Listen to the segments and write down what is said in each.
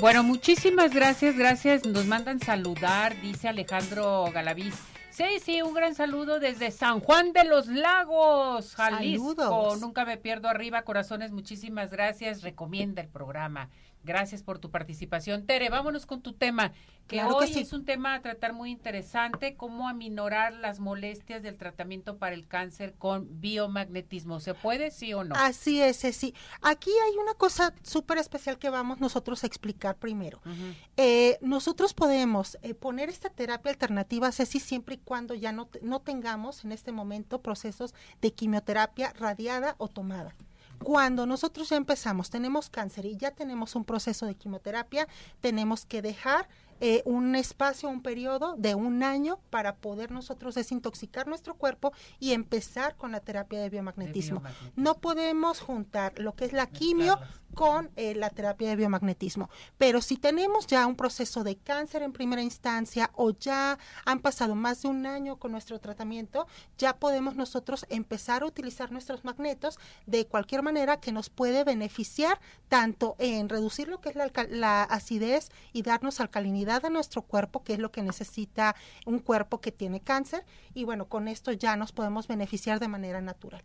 Bueno, muchísimas gracias, gracias. Nos mandan saludar, dice Alejandro Galaviz. Sí, sí, un gran saludo desde San Juan de los Lagos, Jalisco. Saludos. Nunca me pierdo arriba, corazones, muchísimas gracias. Recomienda el programa. Gracias por tu participación. Tere, vámonos con tu tema, que hoy es un tema a tratar muy interesante, cómo aminorar las molestias del tratamiento para el cáncer con biomagnetismo. ¿Se puede, sí o no? Así es, sí. Aquí hay una cosa súper especial que vamos nosotros a explicar primero. Eh, nosotros podemos eh, poner esta terapia alternativa, Ceci, siempre y cuando ya no, no tengamos en este momento procesos de quimioterapia radiada o tomada. Cuando nosotros ya empezamos, tenemos cáncer y ya tenemos un proceso de quimioterapia, tenemos que dejar eh, un espacio, un periodo de un año para poder nosotros desintoxicar nuestro cuerpo y empezar con la terapia de biomagnetismo. No podemos juntar lo que es la quimio con eh, la terapia de biomagnetismo. Pero si tenemos ya un proceso de cáncer en primera instancia o ya han pasado más de un año con nuestro tratamiento, ya podemos nosotros empezar a utilizar nuestros magnetos de cualquier manera que nos puede beneficiar tanto en reducir lo que es la, la acidez y darnos alcalinidad de nuestro cuerpo, que es lo que necesita un cuerpo que tiene cáncer, y bueno, con esto ya nos podemos beneficiar de manera natural.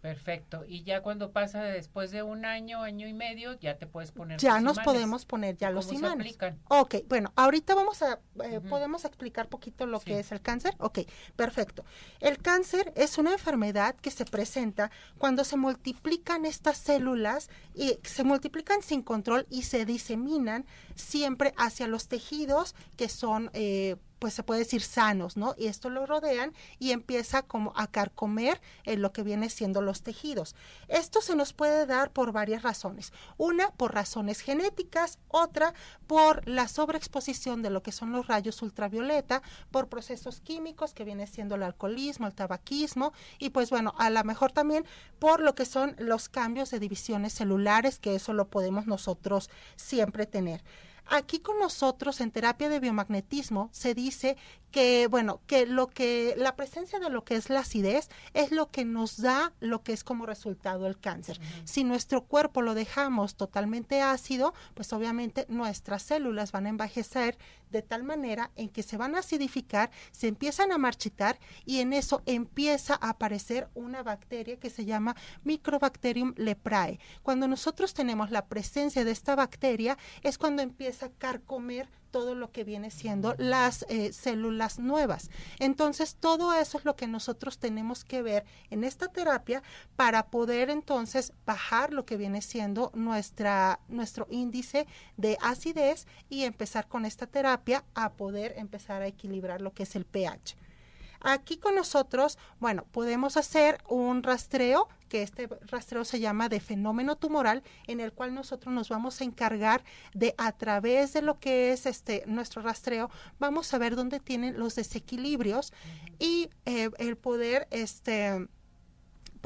Perfecto. Y ya cuando pasa después de un año, año y medio, ya te puedes poner. Ya nos podemos poner ya los imanes. Ok, bueno, ahorita vamos a, eh, podemos explicar poquito lo que es el cáncer. Ok, perfecto. El cáncer es una enfermedad que se presenta cuando se multiplican estas células y se multiplican sin control y se diseminan siempre hacia los tejidos que son eh, pues se puede decir sanos, ¿no? Y esto lo rodean y empieza como a carcomer en lo que viene siendo los tejidos. Esto se nos puede dar por varias razones. Una, por razones genéticas, otra, por la sobreexposición de lo que son los rayos ultravioleta, por procesos químicos que viene siendo el alcoholismo, el tabaquismo y pues bueno, a lo mejor también por lo que son los cambios de divisiones celulares, que eso lo podemos nosotros siempre tener. Aquí con nosotros en terapia de biomagnetismo se dice que, bueno, que lo que, la presencia de lo que es la acidez es lo que nos da lo que es como resultado el cáncer. Si nuestro cuerpo lo dejamos totalmente ácido, pues obviamente nuestras células van a envejecer de tal manera en que se van a acidificar, se empiezan a marchitar y en eso empieza a aparecer una bacteria que se llama Microbacterium leprae. Cuando nosotros tenemos la presencia de esta bacteria es cuando empieza a carcomer todo lo que viene siendo las eh, células nuevas. Entonces, todo eso es lo que nosotros tenemos que ver en esta terapia para poder entonces bajar lo que viene siendo nuestra, nuestro índice de acidez y empezar con esta terapia a poder empezar a equilibrar lo que es el pH. Aquí con nosotros, bueno, podemos hacer un rastreo, que este rastreo se llama de fenómeno tumoral, en el cual nosotros nos vamos a encargar de a través de lo que es este nuestro rastreo, vamos a ver dónde tienen los desequilibrios y eh, el poder este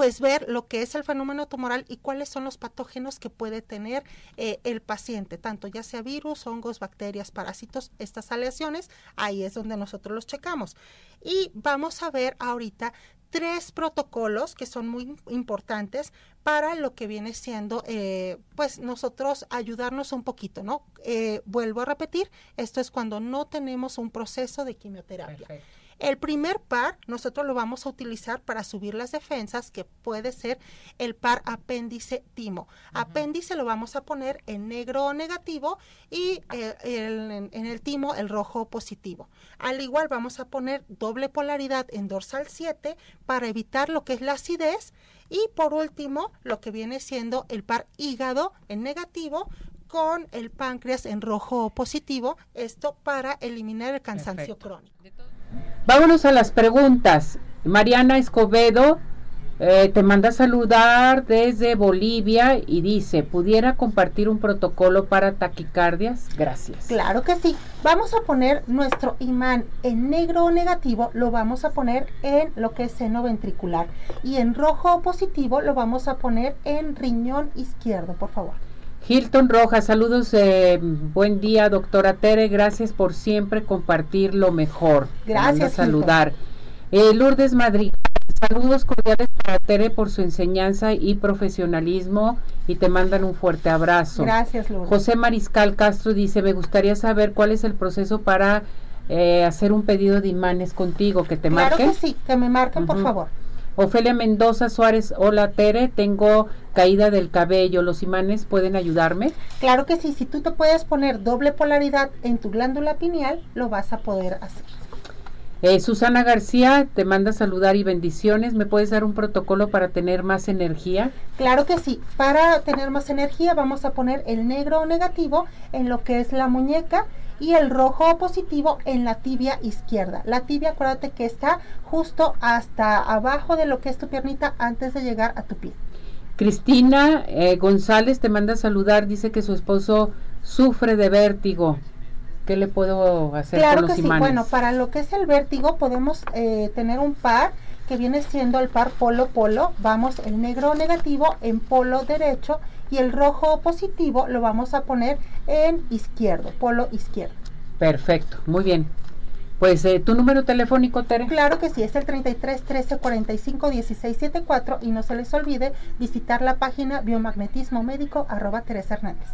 pues ver lo que es el fenómeno tumoral y cuáles son los patógenos que puede tener eh, el paciente, tanto ya sea virus, hongos, bacterias, parásitos, estas aleaciones, ahí es donde nosotros los checamos. Y vamos a ver ahorita tres protocolos que son muy importantes para lo que viene siendo, eh, pues nosotros ayudarnos un poquito, ¿no? Eh, vuelvo a repetir, esto es cuando no tenemos un proceso de quimioterapia. El primer par nosotros lo vamos a utilizar para subir las defensas, que puede ser el par apéndice timo. Apéndice lo vamos a poner en negro negativo y eh, en, el timo el rojo positivo. Al igual vamos a poner doble polaridad en dorsal 7 para evitar lo que es la acidez. Y por último, lo que viene siendo el par hígado en negativo con el páncreas en rojo positivo, esto para eliminar el cansancio crónico. Vámonos a las preguntas. Mariana Escobedo eh, te manda a saludar desde Bolivia y dice, ¿pudiera compartir un protocolo para taquicardias? Gracias. Claro que sí. Vamos a poner nuestro imán en negro o negativo, lo vamos a poner en lo que es seno ventricular. Y en rojo o positivo lo vamos a poner en riñón izquierdo, por favor. Hilton Rojas, saludos, eh, buen día doctora Tere, gracias por siempre compartir lo mejor. Gracias. saludar. Eh, Lourdes Madrid, saludos cordiales para Tere por su enseñanza y profesionalismo y te mandan un fuerte abrazo. Gracias, Lourdes. José Mariscal Castro dice, me gustaría saber cuál es el proceso para eh, hacer un pedido de imanes contigo, que te marquen. Claro que sí, que me marquen, por favor. Ofelia Mendoza Suárez, hola Tere, tengo caída del cabello, ¿los imanes pueden ayudarme? Claro que sí, si tú te puedes poner doble polaridad en tu glándula pineal, lo vas a poder hacer. Eh, Susana García te manda saludar y bendiciones. ¿Me puedes dar un protocolo para tener más energía? Claro que sí. Para tener más energía vamos a poner el negro negativo en lo que es la muñeca y el rojo positivo en la tibia izquierda. La tibia, acuérdate que está justo hasta abajo de lo que es tu piernita antes de llegar a tu pie. Cristina eh, González te manda saludar, dice que su esposo sufre de vértigo. ¿Qué le puedo hacer claro que sí. Bueno, para lo que es el vértigo podemos eh, tener un par que viene siendo el par polo-polo. Vamos el negro negativo en polo derecho y el rojo positivo lo vamos a poner en izquierdo, polo izquierdo. Perfecto, muy bien. Pues eh, tu número telefónico, Tere. Claro que sí, es el 33 13 45 16 74 y no se les olvide visitar la página biomagnetismo médico arroba Teresa Hernández.